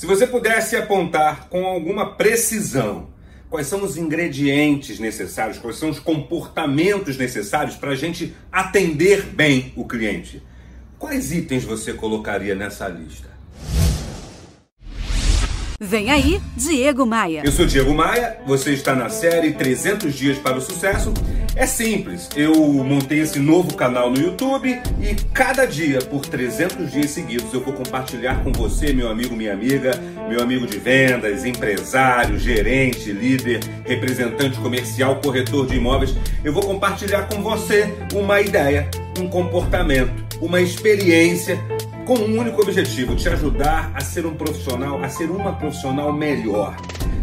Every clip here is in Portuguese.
Se você pudesse apontar com alguma precisão quais são os ingredientes necessários, quais são os comportamentos necessários para a gente atender bem o cliente, quais itens você colocaria nessa lista? Vem aí, Diego Maia. Eu sou Diego Maia, você está na série 300 Dias para o Sucesso. É simples, eu montei esse novo canal no YouTube e cada dia, por 300 dias seguidos, eu vou compartilhar com você, meu amigo, minha amiga, meu amigo de vendas, empresário, gerente, líder, representante comercial, corretor de imóveis. Eu vou compartilhar com você uma ideia, um comportamento, uma experiência com um único objetivo: te ajudar a ser um profissional, a ser uma profissional melhor,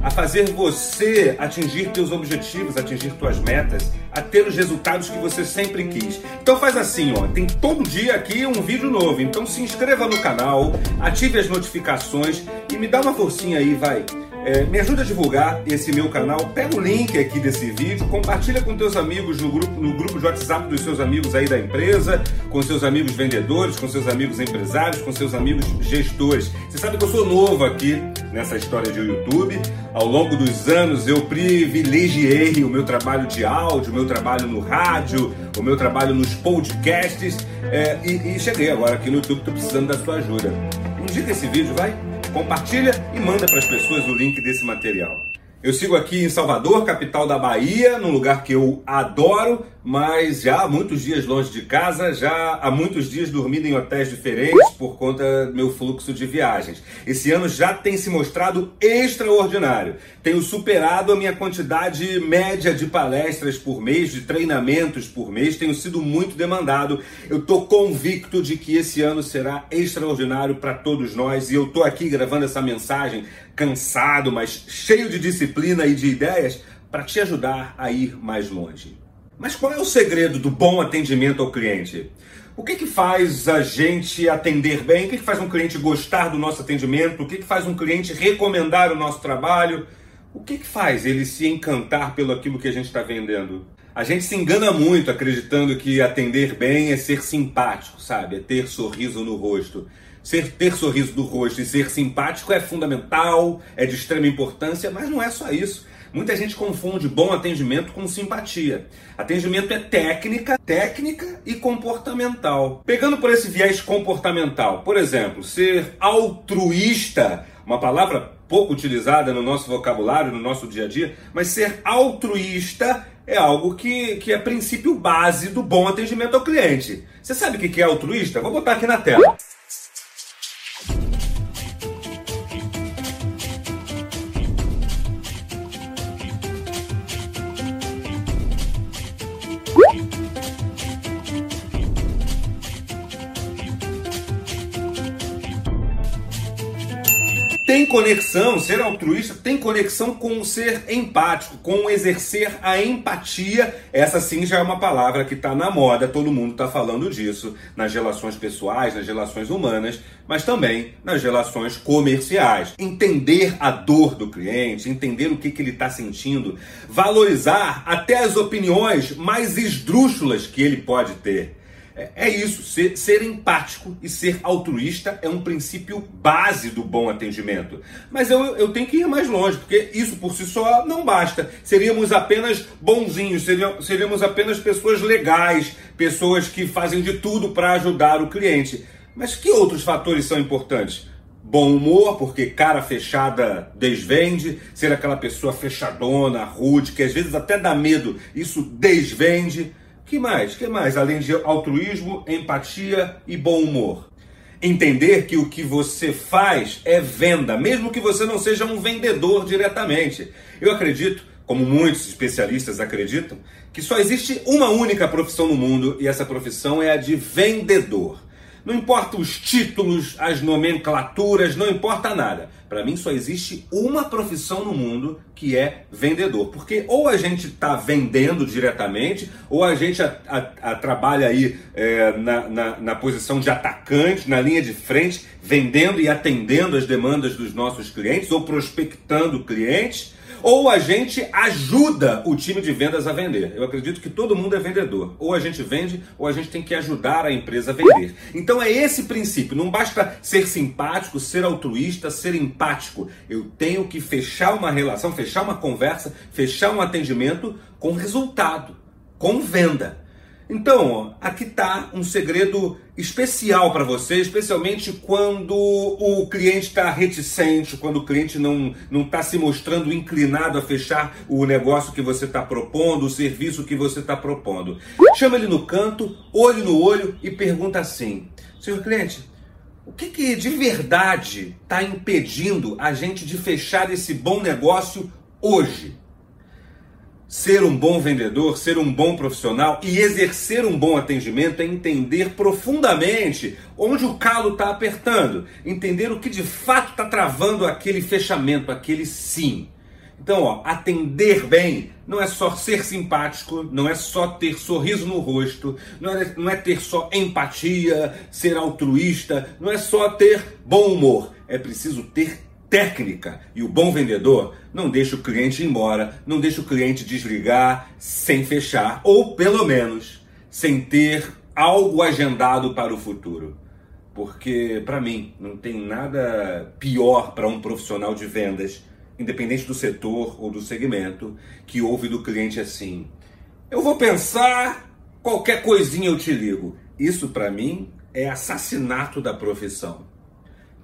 a fazer você atingir teus objetivos, atingir tuas metas, a ter os resultados que você sempre quis. Então faz assim, ó, tem todo dia aqui um vídeo novo. Então se inscreva no canal, ative as notificações e me dá uma forcinha aí, vai. É, me ajuda a divulgar esse meu canal. Pega o link aqui desse vídeo, compartilha com teus amigos no grupo, no grupo de WhatsApp dos seus amigos aí da empresa, com seus amigos vendedores, com seus amigos empresários, com seus amigos gestores. Você sabe que eu sou novo aqui nessa história de YouTube. Ao longo dos anos eu privilegiei o meu trabalho de áudio, o meu trabalho no rádio, o meu trabalho nos podcasts é, e, e cheguei agora aqui no YouTube. Estou precisando da sua ajuda. Indica esse vídeo, vai? Compartilha e manda para as pessoas o link desse material. Eu sigo aqui em Salvador, capital da Bahia, num lugar que eu adoro, mas já há muitos dias longe de casa, já há muitos dias dormindo em hotéis diferentes por conta do meu fluxo de viagens. Esse ano já tem se mostrado extraordinário. Tenho superado a minha quantidade média de palestras por mês, de treinamentos por mês, tenho sido muito demandado. Eu estou convicto de que esse ano será extraordinário para todos nós e eu estou aqui gravando essa mensagem cansado, mas cheio de disciplina e de ideias para te ajudar a ir mais longe. Mas qual é o segredo do bom atendimento ao cliente? O que, que faz a gente atender bem? O que, que faz um cliente gostar do nosso atendimento? O que, que faz um cliente recomendar o nosso trabalho? O que, que faz ele se encantar pelo aquilo que a gente está vendendo? A gente se engana muito acreditando que atender bem é ser simpático, sabe? É ter sorriso no rosto. Ser ter sorriso no rosto e ser simpático é fundamental, é de extrema importância, mas não é só isso. Muita gente confunde bom atendimento com simpatia. Atendimento é técnica, técnica e comportamental. Pegando por esse viés comportamental, por exemplo, ser altruísta, uma palavra pouco utilizada no nosso vocabulário, no nosso dia a dia, mas ser altruísta é algo que, que é princípio base do bom atendimento ao cliente. Você sabe o que é altruísta? Vou botar aqui na tela. Tem conexão, ser altruísta tem conexão com ser empático, com exercer a empatia. Essa sim já é uma palavra que está na moda, todo mundo está falando disso nas relações pessoais, nas relações humanas, mas também nas relações comerciais. Entender a dor do cliente, entender o que, que ele está sentindo, valorizar até as opiniões mais esdrúxulas que ele pode ter. É, é isso, ser, ser, empático e ser altruísta é um princípio base do bom atendimento. Mas eu, eu tenho que ir mais longe, porque isso por si só não basta. Seríamos apenas bonzinhos, seríamos, seríamos apenas pessoas legais, pessoas que fazem de tudo para ajudar o cliente. Mas que outros fatores são importantes? Bom humor, porque cara fechada desvende, ser aquela pessoa fechadona, rude, que às vezes até dá medo, isso desvende. Que mais? Que mais? Além de altruísmo, empatia e bom humor. Entender que o que você faz é venda, mesmo que você não seja um vendedor diretamente. Eu acredito, como muitos especialistas acreditam, que só existe uma única profissão no mundo e essa profissão é a de vendedor. Não importa os títulos, as nomenclaturas, não importa nada. Para mim só existe uma profissão no mundo que é vendedor. Porque ou a gente está vendendo diretamente, ou a gente a, a, a trabalha aí é, na, na, na posição de atacante, na linha de frente, vendendo e atendendo as demandas dos nossos clientes, ou prospectando clientes ou a gente ajuda o time de vendas a vender. Eu acredito que todo mundo é vendedor. Ou a gente vende, ou a gente tem que ajudar a empresa a vender. Então é esse princípio. Não basta ser simpático, ser altruísta, ser empático. Eu tenho que fechar uma relação, fechar uma conversa, fechar um atendimento com resultado, com venda. Então, aqui está um segredo especial para você, especialmente quando o cliente está reticente, quando o cliente não está se mostrando inclinado a fechar o negócio que você está propondo, o serviço que você está propondo. Chama ele no canto, olho no olho e pergunta assim: senhor cliente, o que, que de verdade está impedindo a gente de fechar esse bom negócio hoje? Ser um bom vendedor, ser um bom profissional e exercer um bom atendimento é entender profundamente onde o calo está apertando, entender o que de fato está travando aquele fechamento, aquele sim. Então, ó, atender bem não é só ser simpático, não é só ter sorriso no rosto, não é, não é ter só empatia, ser altruísta, não é só ter bom humor. É preciso ter técnica. E o bom vendedor não deixa o cliente ir embora, não deixa o cliente desligar sem fechar, ou pelo menos sem ter algo agendado para o futuro. Porque, para mim, não tem nada pior para um profissional de vendas, independente do setor ou do segmento, que ouve do cliente assim: eu vou pensar, qualquer coisinha eu te ligo. Isso, para mim, é assassinato da profissão.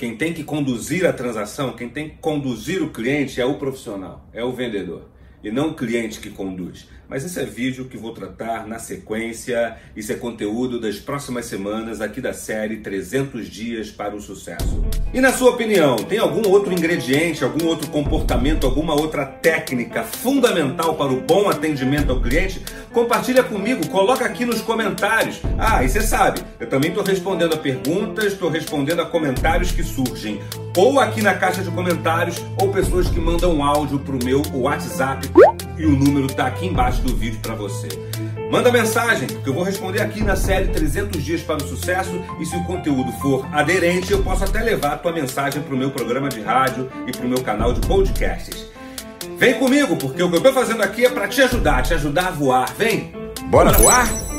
Quem tem que conduzir a transação, quem tem que conduzir o cliente é o profissional, é o vendedor e não o cliente que conduz. Mas esse é vídeo que vou tratar na sequência. Isso é conteúdo das próximas semanas aqui da série 300 Dias para o Sucesso. E na sua opinião, tem algum outro ingrediente, algum outro comportamento, alguma outra técnica fundamental para o bom atendimento ao cliente? Compartilha comigo, coloca aqui nos comentários. Ah, e você sabe, eu também estou respondendo a perguntas, estou respondendo a comentários que surgem ou aqui na caixa de comentários, ou pessoas que mandam áudio para o meu WhatsApp e o número está aqui embaixo do vídeo para você. Manda mensagem, que eu vou responder aqui na série 300 Dias para o Sucesso e se o conteúdo for aderente, eu posso até levar a tua mensagem para o meu programa de rádio e para o meu canal de podcasts. Vem comigo, porque o que eu estou fazendo aqui é para te ajudar, te ajudar a voar. Vem! Bora voar?